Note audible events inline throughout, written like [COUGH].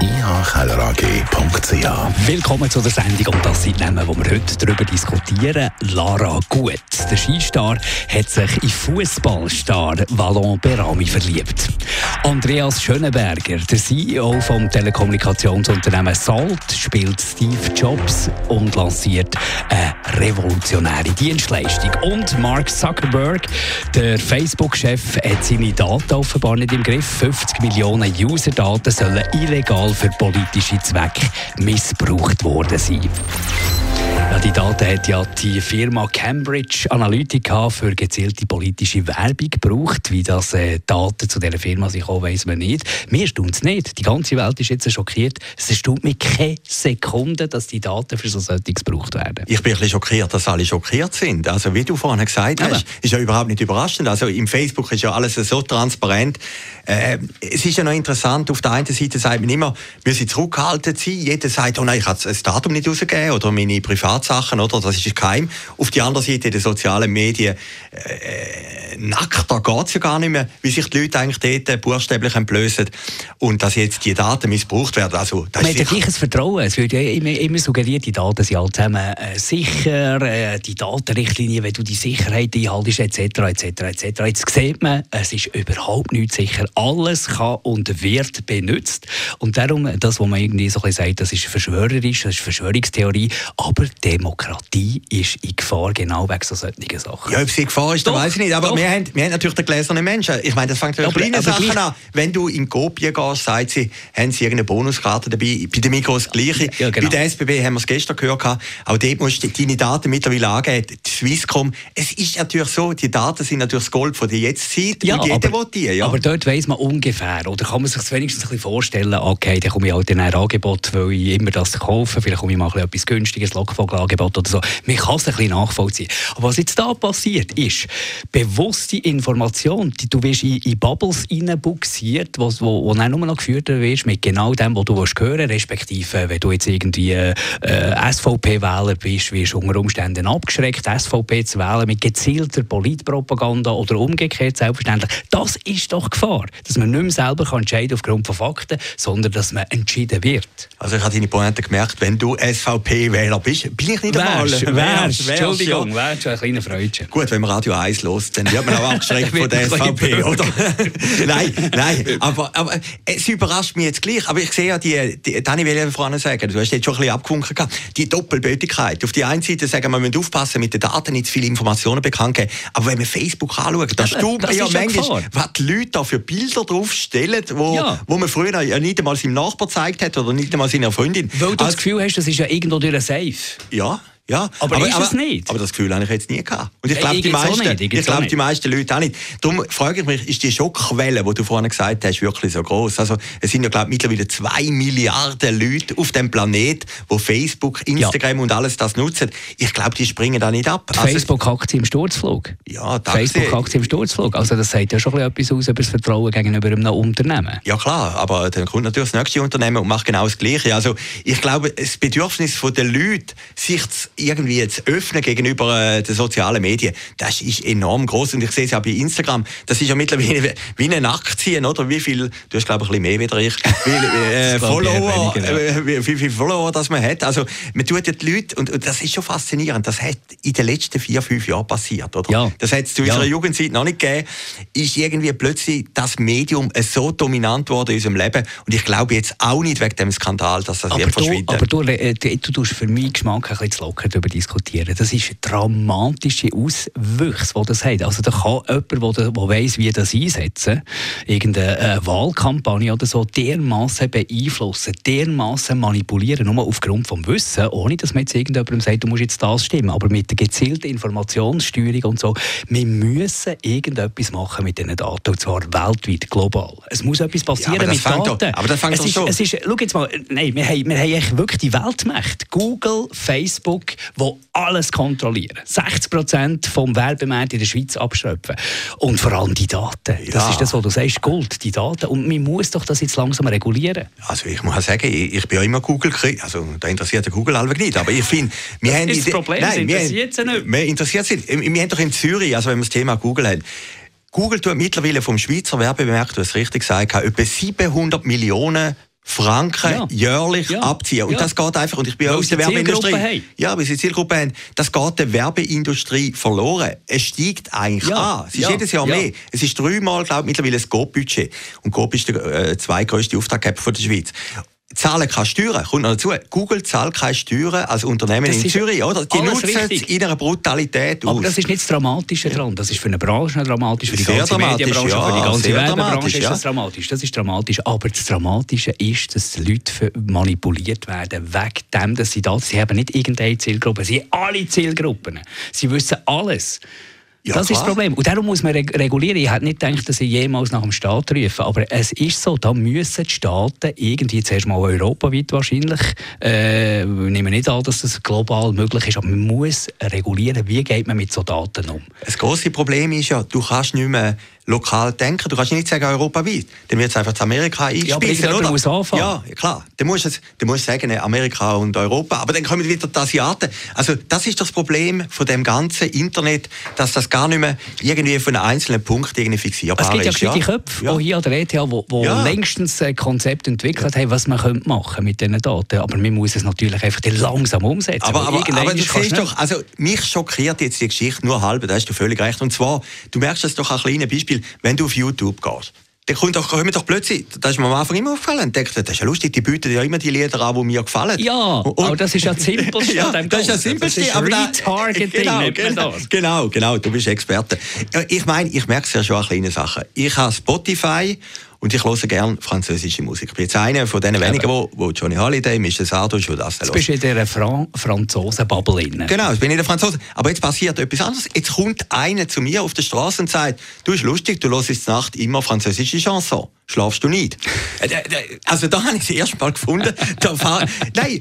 ihkellerag.ch. Willkommen zu der Sendung und das sind Namen, wo wir heute darüber diskutieren. Lara Gut. Der Skistar hat sich in Fußballstar Valon Berami verliebt. Andreas Schönenberger, der CEO vom Telekommunikationsunternehmen Salt, spielt Steve Jobs und lanciert eine revolutionäre Dienstleistung. Und Mark Zuckerberg, der Facebook-Chef, hat seine Daten offenbar nicht im Griff. 50 Millionen User-Daten sollen illegal für politische Zwecke missbraucht worden sein. Ja, die Daten hat ja die Firma Cambridge Analytica für gezielte politische Werbung gebraucht. Wie das äh, Daten zu dieser Firma sich auch weiss man nicht. Mir erstaunt es nicht. Die ganze Welt ist jetzt schockiert. Es erstaunt mich keine Sekunde, dass die Daten für so solches gebraucht werden. Ich bin ein bisschen schockiert, dass alle schockiert sind. Also wie du vorhin gesagt hast, ja. ist ja überhaupt nicht überraschend. Also im Facebook ist ja alles so transparent. Äh, es ist ja noch interessant, auf der einen Seite sagt man immer, wir sind zurückgehalten sein. Jeder sagt, oh nein, ich habe das Datum nicht rausgegeben oder meine Privatsachen, oder? Das ist geheim. Auf der anderen Seite, in den sozialen Medien, äh, nackt, da geht es ja gar nicht mehr, wie sich die Leute eigentlich dort buchstäblich entblößen. Und dass jetzt die Daten missbraucht werden, also das Man hat ja gleiches Vertrauen. Es wird ja immer, immer suggeriert, die Daten sind alle zusammen äh, sicher, äh, die Datenrichtlinie, wenn du die Sicherheit einhaltest, etc., etc., etc. Jetzt sieht man, es ist überhaupt nicht sicher alles kann und wird benutzt. Und darum, das, was man irgendwie so ein bisschen sagt, das ist verschwörerisch, das ist Verschwörungstheorie, aber Demokratie ist in Gefahr, genau wegen so solchen Sachen. Ja, ob sie in Gefahr ist, das weiß ich nicht. Aber wir haben, wir haben natürlich den gläsernen Menschen. Ich meine, das fängt ja kleine Sachen an. Wenn du in Kopien gehst, sagt sie, haben sie irgendeine Bonuskarte dabei. Bei den Mikros das Gleiche. Ja, genau. Bei der SBB haben wir es gestern gehört. Auch dort musst du deine Daten mittlerweile angeben. Die Swisscom. Es ist natürlich so, die Daten sind natürlich das Gold von der Jetztzeit. Ja, und jeder aber, will die. Ja. Aber dort weiss man ungefähr, oder kann man sich wenigstens ein bisschen vorstellen, okay, dann komme ich halt in ein Angebot, weil ich immer das kaufe, vielleicht komme ich mal etwas günstiges, Lockvogelangebot oder so. Man kann es ein bisschen nachvollziehen. Aber was jetzt da passiert, ist bewusste Information. Du wirst in, in Bubbles reinbuxiert, wo, wo, dann nur noch geführt wirst mit genau dem, was du willst hören respektive wenn du jetzt irgendwie äh, SVP-Wähler bist, wirst du unter Umständen abgeschreckt, SVP zu wählen mit gezielter Politpropaganda oder umgekehrt selbstverständlich. Das ist doch Gefahr dass man nicht mehr selber kann entscheiden aufgrund von Fakten, sondern dass man entschieden wird. Also ich habe deine Pointe gemerkt, wenn du SVP-Wähler bist, ich nicht einmal. Wärst, wärst, wärst, Entschuldigung, wärst ein kleiner Freundchen. Gut, wenn man Radio 1 los, dann wird man auch abgeschreckt [LAUGHS] von der SVP, oder? [LAUGHS] nein, nein, [LAUGHS] aber, aber es überrascht mich jetzt gleich. Aber ich sehe ja, die, die Dani will ja vorhin sagen, du hast jetzt schon ein bisschen abgewunken gehabt, die Doppelbötigkeit. Auf die einen Seite sagen wir, wir müssen aufpassen, mit den Daten nicht zu viele Informationen bekannt geben. Aber wenn man Facebook anschaut, ja, staubt man ja manchmal, was die Leute da für Bilder draufstellen, wo, ja. wo man früher ja nicht einmal seinem Nachbar gezeigt hat oder nicht einmal seiner Freundin. Weil du also, das Gefühl hast, das ist ja irgendwo durch Safe. Ja. Ja, aber, aber ist aber, es nicht? Aber das Gefühl habe ich jetzt nie gehabt. Und ich glaube, die, meisten, ich glaub, die meisten Leute auch nicht. Darum frage ich mich, ist die Schockquelle, die du vorhin gesagt hast, wirklich so groß? Also es sind ja, glaube ich, mittlerweile zwei Milliarden Leute auf dem Planet, die Facebook, Instagram ja. und alles das nutzen. Ich glaube, die springen da nicht ab. Also, Facebook-Aktie im Sturzflug. Ja, Facebook-Aktie im Sturzflug. Also das sagt ja schon etwas aus über das Vertrauen gegenüber einem Unternehmen. Ja klar, aber dann kommt natürlich das nächste Unternehmen und macht genau das Gleiche. Also ich glaube, das Bedürfnis der Leute, sich zu irgendwie zu öffnen gegenüber äh, den sozialen Medien, das ist enorm groß und ich sehe es ja bei Instagram, das ist ja mittlerweile wie eine Aktie, oder? Wie viel, du hast glaube ich ein bisschen mehr wie ich, wie, [LAUGHS] äh, Follower, äh, wie, wie viele Follower das man hat. Also man tut ja die Leute, und, und, das ist schon faszinierend, das hat in den letzten vier, fünf Jahren passiert, oder? Ja. Das hat es zu unserer ja. Jugendzeit noch nicht gegeben, ist irgendwie plötzlich das Medium so dominant worden in unserem Leben und ich glaube jetzt auch nicht wegen dem Skandal, dass das aber wird verschwinden. Aber du, äh, du, du tust für mich Geschmack ein bisschen zu locker darüber diskutieren. Das ist dramatische Auswüchse, die das hat. Also da kann jemand, der, der weiss, wie das einsetzen, irgendeine äh, Wahlkampagne oder so, dermaßen beeinflussen, dermaßen manipulieren, nur aufgrund vom Wissen, ohne dass man jetzt irgendjemandem sagt, du musst jetzt das stimmen, aber mit der gezielten Informationssteuerung und so. Wir müssen irgendetwas machen mit diesen Daten, und zwar weltweit, global. Es muss etwas passieren ja, mit Daten. Doch, aber das fängt es ist, so. Es ist, schau jetzt mal, nein, wir haben, wir haben wirklich die Weltmächte. Google, Facebook, die alles kontrollieren. 60 Prozent vom Werbemarkt in der Schweiz abschöpfen. Und vor allem die Daten. Ja. Das ist das, was du sagst, Gold, die Daten. Und man muss doch das jetzt langsam regulieren. Also ich muss sagen, ich, ich bin ja immer Google, also da interessiert der Google halb nicht, aber ich finde, wir das haben... Ist das Problem, nein, interessiert sie nicht. Wir interessiert sie Wir haben doch in Zürich, also wenn wir das Thema Google haben, Google tut mittlerweile vom Schweizer Werbemarkt, du hast richtig gesagt, etwa 700 Millionen Franken ja. jährlich ja. abziehen. Und ja. das geht einfach, und ich bin weil aus der Werbeindustrie. Ja, weil sie Zielgruppe haben. Das geht der Werbeindustrie verloren. Es steigt eigentlich an. Es ist jedes Jahr mehr. Es ist dreimal, glaube ich, mittlerweile das GOP-Budget. Und GOP ist der äh, zweitgrößte Auftraggeber der Schweiz zahlen keine Steuern. Kommt noch dazu. Google zahlt keine Steuern als Unternehmen das in Zürich, oder? Die nutzen es in einer Brutalität aus. Aber das ist nicht das Dramatische daran. Das ist für eine Branche dramatisch, für die sehr ganze Medienbranche, ja, für die ganze Werbebranche ist das dramatisch. Das ist dramatisch. Aber das Dramatische ist, dass Leute manipuliert werden, wegen dem, dass sie da, sie haben nicht irgendeine Zielgruppe, sie haben alle Zielgruppen. Sie wissen alles. Ja, das klar. ist das Problem. Und darum muss man regulieren. Ich hätte nicht gedacht, dass ich jemals nach dem Staat rufe. Aber es ist so, da müssen die Staaten irgendwie zuerst mal europaweit wahrscheinlich, äh, ich nehme nicht an, dass das global möglich ist, aber man muss regulieren, wie geht man mit so Daten um. Das große Problem ist ja, du kannst nicht mehr lokal denken. Du kannst nicht sagen europaweit. Dann wird es einfach zu Amerika eingespielt. Ja, aber muss anfangen. Ja, klar. Dann musst du, dann musst du sagen, Amerika und Europa. Aber dann kommen wieder die Asiaten. Also das ist das Problem von dem ganzen Internet, dass das gar nicht mehr irgendwie von einem einzelnen Punkt irgendwie fixierbar ist. Es gibt ja, ja. Köpfe, ja. hier an der ETH, die, ja. längstens ein Konzept entwickelt haben, was man könnte machen mit diesen Daten. Aber man muss es natürlich einfach langsam umsetzen. Aber, aber, aber du siehst doch, also mich schockiert jetzt die Geschichte nur halb, da hast du völlig recht. Und zwar, du merkst es doch ein kleines Beispiel, Beispiel, wenn du auf YouTube gehst, dann kommt doch, kommt doch plötzlich, das ist mir am Anfang immer aufgefallen, denkt, das ist ja lustig, die bieten ja immer die Lieder an, die mir gefallen. Ja, und, aber das ist ja das Simpelste [LAUGHS] ja, Das ist ja das Simpelste. Das ist Retargeting, genau, genau, genau, genau, du bist Experte. Ich meine, ich merke es ja schon an kleinen Sachen. Ich habe Spotify und ich höre gerne französische Musik. Ich bin jetzt einer von den wenigen, wo, wo Johnny Holiday, Michel Sardou schon das Jetzt bist du in dieser Fran Franzosen-Bubble Genau, ich bin in der Franzose. Aber jetzt passiert etwas anderes. Jetzt kommt einer zu mir auf der Straße und sagt, du bist lustig, du hörst jetzt Nacht immer französische Chanson schlafst du nicht. [LAUGHS] Äh, also da habe ich das erste Mal gefunden. [LAUGHS] Da nein,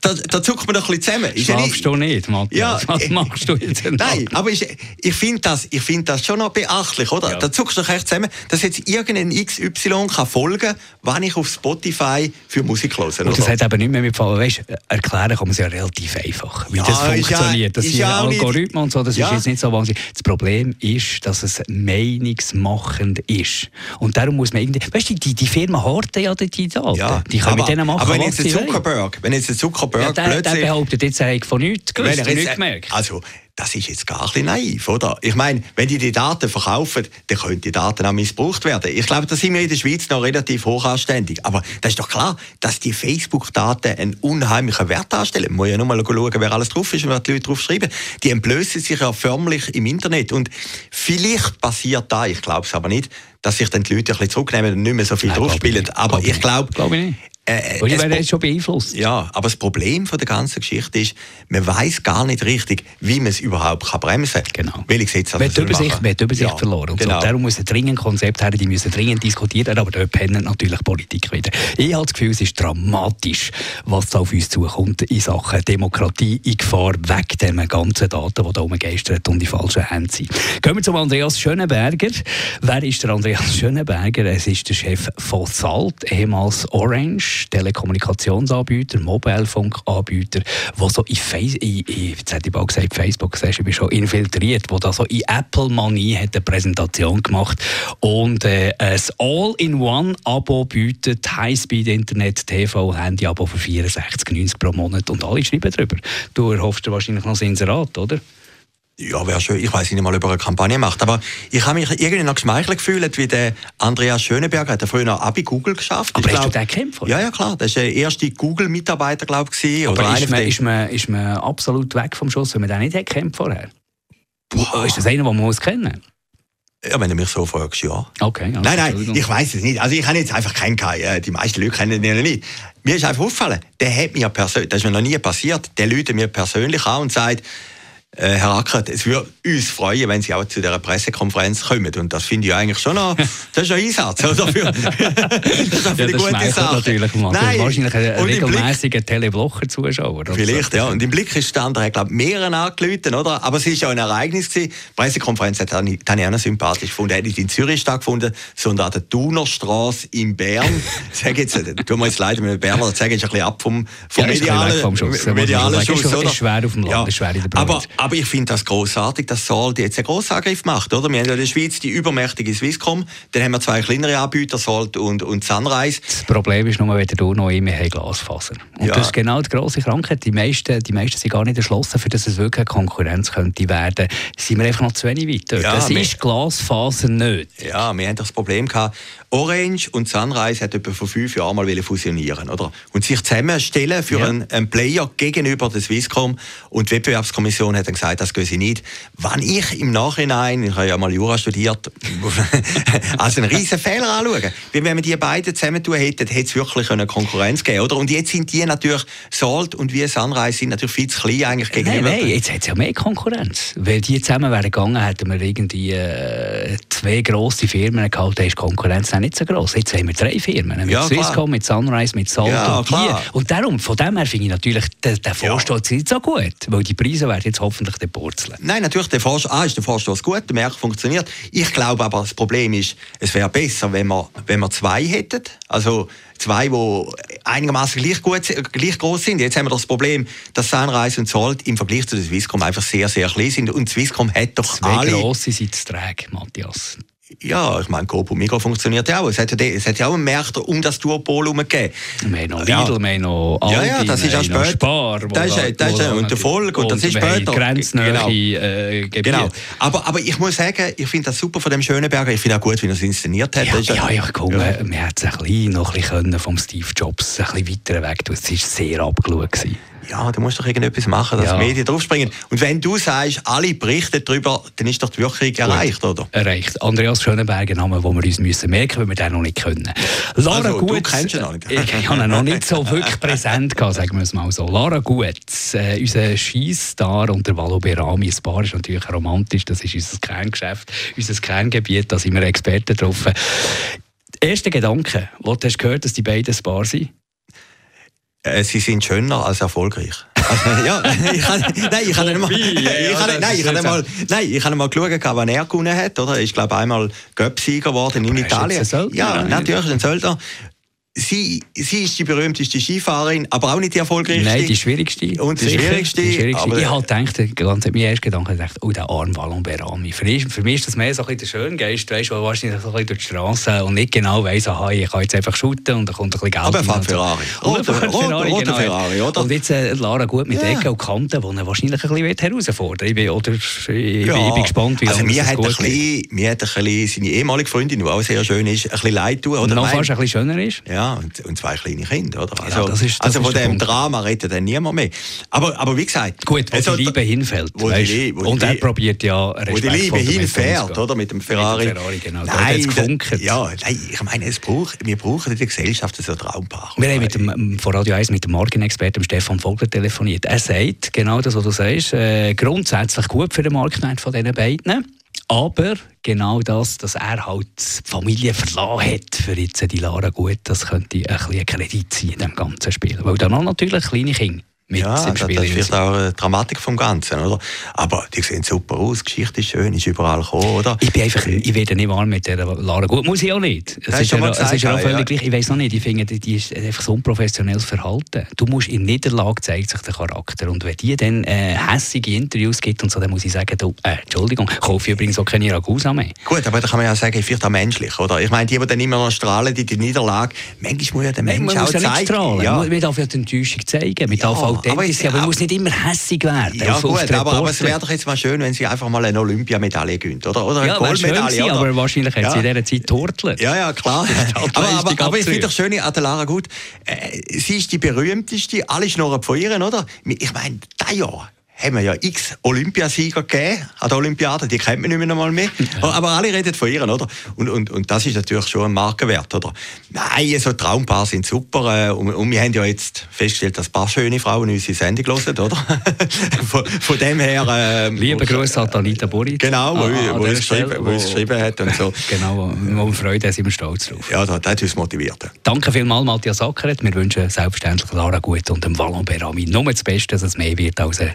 da, da zuckt man doch ein bisschen zusammen. Schlafst du nicht, Matthias? Ja, Was machst du jetzt denn Nein, aber ich, ich finde das, find das schon noch beachtlich, oder? Ja. Da zuckst du doch echt zusammen, dass jetzt irgendein XY kann folgen wann ich auf Spotify für Musik höre. Und das hat aber nicht mehr mit Fall. Weißt, erklären kann man es ja relativ einfach, wie ja, das funktioniert. Das sind Algorithmen und so, das ist jetzt nicht so wahnsinnig. Das Problem ist, dass es meinungsmachend ist. Und darum muss man irgendwie weißt du, die, die Firma horten ja die Daten. Ja, die können aber, mit denen machen, aber wenn jetzt der Zuckerberg, wenn jetzt der Zuckerberg ja, der, plötzlich... Der behauptet jetzt, er von nichts gewusst, nicht gemerkt. Also, das ist jetzt gar ein naiv, oder? Ich meine, wenn die die Daten verkaufen, dann können die Daten auch missbraucht werden. Ich glaube, da sind wir in der Schweiz noch relativ hochanständig. Aber das ist doch klar, dass die Facebook-Daten einen unheimlichen Wert darstellen. Man muss ja nur mal schauen, wer alles drauf ist und wer die Leute drauf schreiben. Die entblößen sich ja förmlich im Internet. Und vielleicht passiert da, ich glaube es aber nicht, dass sich dann die Leute ein bisschen zurücknehmen und nicht mehr so viel draufspielen. Aber ich glaube, glaub ich. Äh, Weil ich werde jetzt schon beeinflusst. Ja, aber das Problem von der ganzen Geschichte ist, man weiß gar nicht richtig, wie man es überhaupt kann bremsen kann. Genau. Weil ich jetzt also man Übersicht, man Übersicht ja, verloren. Und genau. so. Darum muss ein dringend Konzept her, die müssen dringend diskutiert werden, aber dort pennt natürlich Politik wieder. Ich habe das Gefühl, es ist dramatisch, was da auf uns zukommt in Sachen Demokratie in Gefahr, wegen den ganzen Daten, die da rumgeistern und die falschen Hände sind. Gehen wir zum Andreas Schönenberger. Wer ist der Andreas Schönenberger? Es ist der Chef von Salt, ehemals Orange Telekommunikationsanbieter, Mobilfunkanbieter, der so in, Face in, in Facebook, ich bin schon infiltriert, wo da so in Apple Money hat eine Präsentation gemacht und äh, ein All-in-One-Abo bietet, Highspeed-Internet, TV, Handy-Abo für 64,90 pro Monat und alle schreiben darüber. Du erhoffst dir wahrscheinlich noch ein Inserat, oder? Ja, wäre schön. Ich weiß nicht mal, ob er eine Kampagne macht. Aber ich habe mich irgendwie noch geschmeichelt gefühlt, wie der Andreas Schöneberger hat früher noch Abi Google geschafft. Aber ich hast glaub, du den gekämpft? Ja, ja, klar. Das war der erste Google-Mitarbeiter, glaube ich. Aber oder ist, man, ist, man, ist man absolut weg vom Schuss, wenn man den nicht gekämpft vorher? Boah. Ist das einer, den man muss kennen ja, wenn du mich so fragst, ja. Okay. Also nein, nein, ich weiß es nicht. Also ich habe jetzt einfach keinen, die meisten Leute kennen ihn nicht. Mir ist einfach aufgefallen, der hat mir persönlich, das ist mir noch nie passiert, der Leute mir persönlich an und sagt, äh, Herr Ackert, es würde uns freuen, wenn Sie auch zu dieser Pressekonferenz kommen. Und das finde ich eigentlich schon noch, das ist ein Einsatz, oder? Für, [LAUGHS] das ist ja, eine gute Sache. natürlich mal. Nein. Wahrscheinlich ein regelmäßiger Teleblocher-Zuschauer. Vielleicht, ja. Und im Blick ist der andere, glaube ich, mehreren angelötet, oder? Aber es war ja ein Ereignis gewesen. Die Pressekonferenz hat ich, ich auch noch sympathisch gefunden. Er hat nicht in Zürich stattgefunden, sondern an der Thunerstraße in Bern. [LAUGHS] sag jetzt, tut mir jetzt leid, mit Berner, das sage ich ein bisschen ab vom, vom ja, medialen, vom Schuss. Medialen Schuss, oder? Ist schwer auf dem Land, ja. schwer in der Aber, aber ich finde das großartig, dass Salt jetzt einen grossen Angriff macht. Oder? Wir haben ja in der Schweiz die übermächtige Swisscom, dann haben wir zwei kleinere Anbieter, Salt und, und Sunrise. Das Problem ist nur, wenn du noch immer haben Glasfaser. Und ja. das ist genau die grosse Krankheit. Die meisten, die meisten sind gar nicht erschlossen, für dass es wirklich eine Konkurrenz könnte werden. Sind wir einfach noch zu wenig weit dort. Ja, das ist Glasfaser nicht. Ja, wir haben das Problem gehabt. Orange und Sunrise hat etwa vor fünf Jahren mal fusionieren oder? und sich zusammenstellen für ja. einen, einen, Player gegenüber der Swisscom. Und die Wettbewerbskommission hat dann gesagt, das sie nicht. Wenn ich im Nachhinein, ich habe ja mal Jura studiert, [LAUGHS] als einen riesen Fehler anschauen, weil wenn wir die beiden zusammentun hätten, hätte es wirklich eine Konkurrenz gegeben. Oder? Und jetzt sind die natürlich, Salt und wie Sunrise sind natürlich viel zu klein eigentlich gegenüber. Nein, nein jetzt hat es ja mehr Konkurrenz. Weil die zusammen wären gegangen, hätten wir irgendwie äh, zwei grosse Firmen gehabt, da ist Konkurrenz auch nicht so groß. Jetzt haben wir drei Firmen, mit ja, Swisscom, mit Sunrise, mit Salt ja, und klar. Und darum, von dem her finde ich natürlich den, den Vorstoß ja. nicht so gut, weil die Preise werden jetzt hoffentlich den purzeln. Nein, natürlich, der Vorstoß, ah, ist der Vorstoß gut, der Markt funktioniert. Ich glaube aber, das Problem ist, es wäre besser, wenn wir, wenn wir zwei hätten. Also zwei, die einigermaßen gleich, gut, gleich groß sind. Jetzt haben wir das Problem, dass Sunrise und Salt im Vergleich zu der Swisscom einfach sehr, sehr klein sind. Und Swisscom hat doch Zwei alle... grosse sind zu träge, Matthias. Ja, ich meine, Coop und Migros funktioniert ja auch. Es hat ja, es hat ja auch einen Markt um das Duopol herum gegeben. Wir haben noch Lidl, ja. wir haben noch Aldi, Ja, ja, das ist ja später. Spar, das ist, das ist, und der Volk, und das ist später. Grenznähe genau. Äh, genau. Aber, aber ich muss sagen, ich finde das super von dem Schöneberger. Ich finde auch gut, wie er es inszeniert hat. Ja, ja, ja, komm, ja. wir hätten es ein bisschen, noch ein bisschen vom Steve Jobs ein bisschen weiter weg. Es war sehr abgeschaut. Gewesen ja, du musst doch irgendetwas machen, dass ja. Medien draufspringen. Und wenn du sagst, alle berichten darüber, dann ist doch die Wirkung erreicht, oder? Erreicht. Andreas Schönenberger, Name, den wir uns müssen merken, weil wir den noch nicht können. Lara also, Gutz, du kennst ihn noch nicht. ich habe ihn noch nicht so wirklich präsent gehabt, sagen wir es mal so. Lara Gutz, äh, unser Skistar und der Valo Berami, das Paar ist natürlich romantisch, das ist unser Kerngeschäft, unser Kerngebiet, da sind wir Experten drauf. Erster Gedanke, wo du hast gehört, dass die beiden ein Paar sind? Äh, sie sind schöner als erfolgreich. Also, ja, ich kann, nein, ich habe mal, ich habe, nein, ich habe mal, [LAUGHS] nein, ich habe mal geschaut, wann er gewonnen hat, oder? Er ist, glaube ich, einmal Göpsieger geworden in Italien. Ja, natürlich, ein Söldner sie, sie ist die berühmteste Skifahrerin, aber auch nicht die erfolgreichste. Nein, die schwierigste. Und die schwierigste. Die schwierigste. Ich halt gedacht, ganz mein erster Gedanke gedacht, oh, der arme Ballon Berami. Für mich, für mich ist das mehr so ein bisschen der Schöngeist, weißt, der wahrscheinlich so ein bisschen durch die Straße und nicht genau weiss, aha, ich kann jetzt einfach shooten und da kommt ein bisschen Geld. Aber [LAUGHS] er fährt Ferrari. Oder Ferrari, genau. Ferrari, oder? Und jetzt äh, Lara gut mit ja. Ecken und Kanten, die er wahrscheinlich ein bisschen herausfordern will. Oder ich, ja. ich bin gespannt, wie also mir hat, gut ein mir hat ein bisschen seine ehemalige Freundin, die auch sehr schön ist, ein bisschen leid tun. Oder noch fast ein bisschen schöner ist. Ja, und, und zwei kleine Kinder, oder? Also, ja, das ist, das also von dem Drama redet dann niemand mehr. Aber, aber wie gesagt... Gut, wo also, die Liebe hinfällt, wo weißt, die, wo Und er probiert ja Respekt Wo die Liebe hinfährt, oder? Mit dem Ferrari. Mit dem Ferrari, genau. Nein, da ja, nein, ich meine, es braucht, wir brauchen in der Gesellschaft so Traumpaar. Wir haben mit dem, von Radio 1 mit dem Markenexperten Stefan Vogler telefoniert. Er sagt genau das, was du sagst, äh, grundsätzlich gut für den Marktwert von diesen beiden. Aber genau das, dass er halt die Familie verlassen hat für jetzt die Lara gut, das könnte ein bisschen Kredit sein in dem ganzen Spiel. Weil dann auch natürlich kleine Kinder mit ja, im Spiel. Das ist vielleicht auch eine Dramatik vom Ganzen, oder? Aber die sehen super aus, die Geschichte ist schön, ist überall gekommen, oder? Ich bin einfach, ich werde nicht warm mit der Lara Gut, muss ich auch nicht. Es ist, ja, es ist ja auch völlig ja. gleich, ich weiß noch nicht, ich finde, die ist einfach so unprofessionelles Verhalten. Du musst in Niederlage zeigt sich der Charakter und wenn die dann äh, hässige Interviews gibt und so, dann muss ich sagen, du, äh, Entschuldigung, kaufe übrigens auch keine Ragusa mehr. Gut, aber da kann man ja sagen, vielleicht auch menschlich, oder? Ich meine, die, die dann immer noch strahlen, die, die Niederlage, manchmal muss ja der Mensch man auch zeigen. Strahlen. Ja. Man darf ja die Enttäuschung zeigen, man darf authentisch sein, aber man muss nicht immer hässig werden. Ja auf, gut, auf aber, aber, es wäre doch jetzt mal schön, wenn sie einfach mal eine Olympiamedaille gewinnt, oder? Oder eine ja, Goldmedaille. Sein, aber wahrscheinlich hat ja. sie in dieser Zeit tortelt. Ja, ja, klar. [LAUGHS] aber, aber, aber ich finde doch schön an der Lara gut, äh, sie ist die berühmteste, alle schnurren von ihr, oder? Ich meine, das Jahr haben wir ja x Olympiasieger gegeben an der Olympiade, die kennt man nicht mehr einmal mehr. Ja. Aber alle reden von ihr, oder? Und, und, und das ist natürlich schon ein Markenwert, oder? Nein, so Traumpaar sind super. Äh, und, und wir haben ja jetzt festgestellt, dass ein paar schöne Frauen unsere Sendung hören, oder? [LAUGHS] von, von dem her... Äh, Liebe Grüße an Anita Borit. Genau, wo, wo, uns geschrieben, wo, uns geschrieben hat und so. [LAUGHS] Genau, wir freuen, sind wir stolz drauf. Ja, das, das hat uns motiviert. Danke vielmals, Matthias Ackeret. Wir wünschen selbstverständlich Lara Gut und dem Wallon Berami nur das Beste, dass es mehr wird als eine